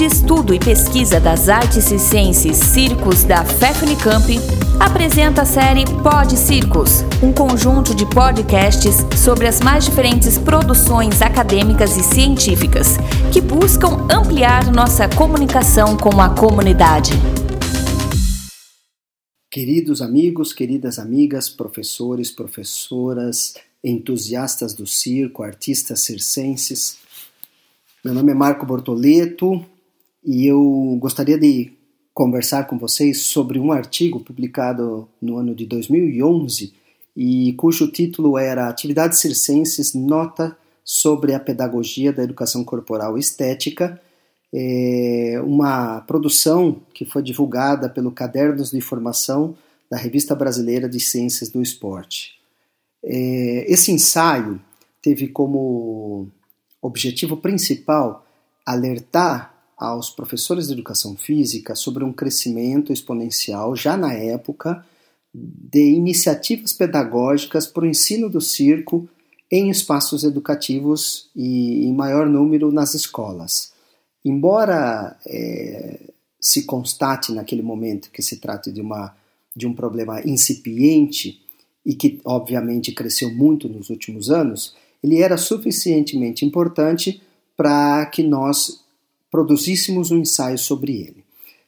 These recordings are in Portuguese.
de Estudo e Pesquisa das Artes Circenses Circos da FEFNICAMP, apresenta a série Pod Circos, um conjunto de podcasts sobre as mais diferentes produções acadêmicas e científicas que buscam ampliar nossa comunicação com a comunidade. Queridos amigos, queridas amigas, professores, professoras, entusiastas do circo, artistas circenses, meu nome é Marco Bortoleto e eu gostaria de conversar com vocês sobre um artigo publicado no ano de 2011 e cujo título era Atividades Circenses Nota sobre a Pedagogia da Educação Corporal Estética, é uma produção que foi divulgada pelo Cadernos de Formação da Revista Brasileira de Ciências do Esporte. É, esse ensaio teve como objetivo principal alertar aos professores de educação física sobre um crescimento exponencial, já na época, de iniciativas pedagógicas para o ensino do circo em espaços educativos e em maior número nas escolas. Embora é, se constate naquele momento que se trata de, uma, de um problema incipiente e que, obviamente, cresceu muito nos últimos anos, ele era suficientemente importante para que nós produzíssemos um ensaio sobre ele.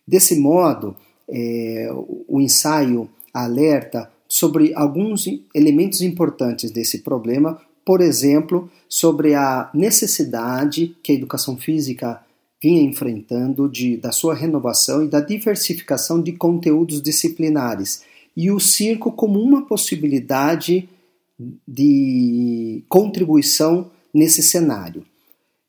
Desse modo, é, o ensaio alerta sobre alguns elementos importantes desse problema, por exemplo, sobre a necessidade que a educação física vinha enfrentando de, da sua renovação e da diversificação de conteúdos disciplinares, e o circo como uma possibilidade de contribuição nesse cenário.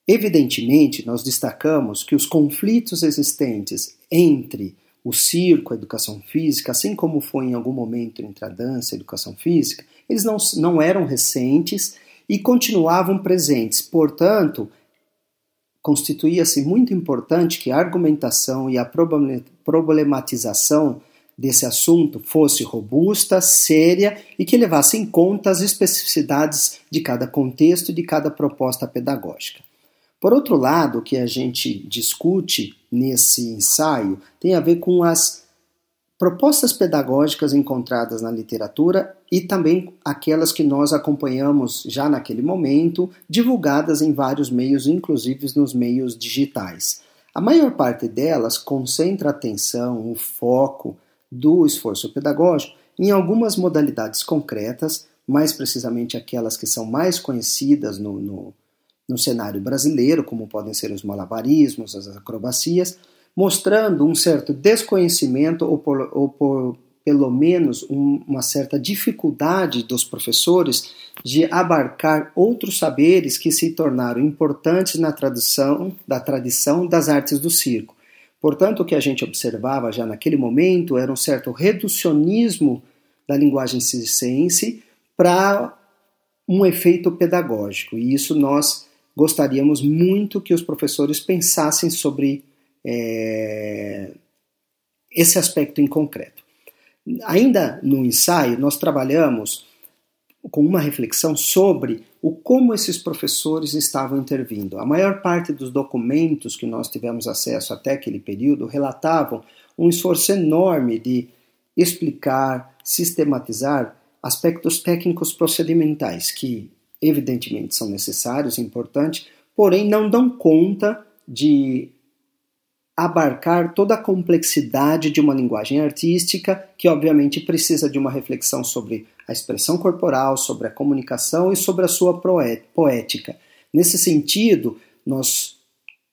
Evidentemente, nós destacamos que os conflitos existentes entre o circo, a educação física, assim como foi em algum momento entre a dança e a educação física, eles não, não eram recentes e continuavam presentes. Portanto, constituía-se muito importante que a argumentação e a problematização desse assunto fosse robusta, séria e que levasse em conta as especificidades de cada contexto e de cada proposta pedagógica. Por outro lado, o que a gente discute nesse ensaio tem a ver com as propostas pedagógicas encontradas na literatura e também aquelas que nós acompanhamos já naquele momento, divulgadas em vários meios, inclusive nos meios digitais. A maior parte delas concentra a atenção, o foco do esforço pedagógico em algumas modalidades concretas, mais precisamente aquelas que são mais conhecidas no, no, no cenário brasileiro, como podem ser os malabarismos, as acrobacias, mostrando um certo desconhecimento ou, por, ou por, pelo menos um, uma certa dificuldade dos professores de abarcar outros saberes que se tornaram importantes na tradução da tradição das artes do circo. Portanto, o que a gente observava já naquele momento era um certo reducionismo da linguagem circense para um efeito pedagógico. E isso nós gostaríamos muito que os professores pensassem sobre é, esse aspecto em concreto. Ainda no ensaio, nós trabalhamos com uma reflexão sobre o como esses professores estavam intervindo. A maior parte dos documentos que nós tivemos acesso até aquele período relatavam um esforço enorme de explicar, sistematizar aspectos técnicos procedimentais que evidentemente são necessários, importantes, porém não dão conta de abarcar toda a complexidade de uma linguagem artística que obviamente precisa de uma reflexão sobre a expressão corporal, sobre a comunicação e sobre a sua poética. Nesse sentido, nós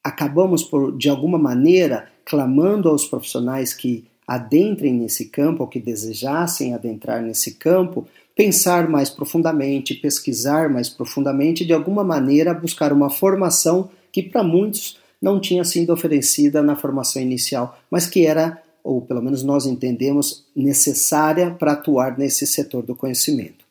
acabamos por, de alguma maneira, clamando aos profissionais que adentrem nesse campo, ou que desejassem adentrar nesse campo, pensar mais profundamente, pesquisar mais profundamente, de alguma maneira buscar uma formação que para muitos não tinha sido oferecida na formação inicial, mas que era ou pelo menos nós entendemos, necessária para atuar nesse setor do conhecimento.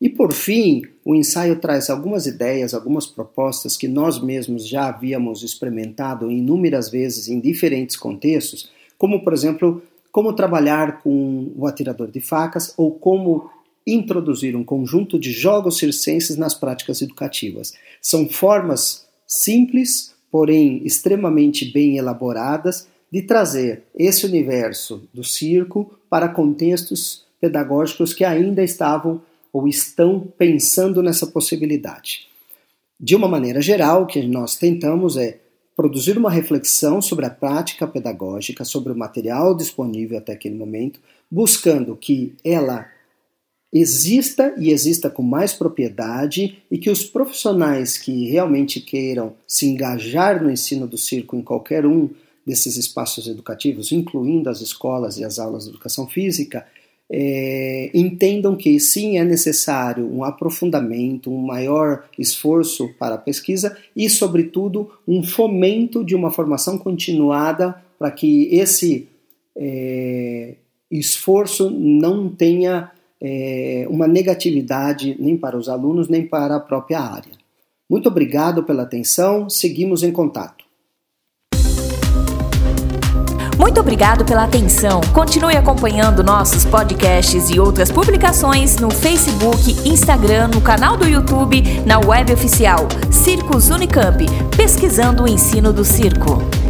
E por fim, o ensaio traz algumas ideias, algumas propostas que nós mesmos já havíamos experimentado inúmeras vezes em diferentes contextos, como por exemplo, como trabalhar com o atirador de facas ou como introduzir um conjunto de jogos circenses nas práticas educativas. São formas simples, porém extremamente bem elaboradas, de trazer esse universo do circo para contextos pedagógicos que ainda estavam ou estão pensando nessa possibilidade. De uma maneira geral, o que nós tentamos é produzir uma reflexão sobre a prática pedagógica, sobre o material disponível até aquele momento, buscando que ela exista e exista com mais propriedade e que os profissionais que realmente queiram se engajar no ensino do circo em qualquer um desses espaços educativos, incluindo as escolas e as aulas de educação física, é, entendam que sim é necessário um aprofundamento, um maior esforço para a pesquisa e, sobretudo, um fomento de uma formação continuada para que esse é, esforço não tenha é, uma negatividade nem para os alunos nem para a própria área. Muito obrigado pela atenção, seguimos em contato. Muito obrigado pela atenção. Continue acompanhando nossos podcasts e outras publicações no Facebook, Instagram, no canal do YouTube, na web oficial Circos Unicamp, pesquisando o ensino do circo.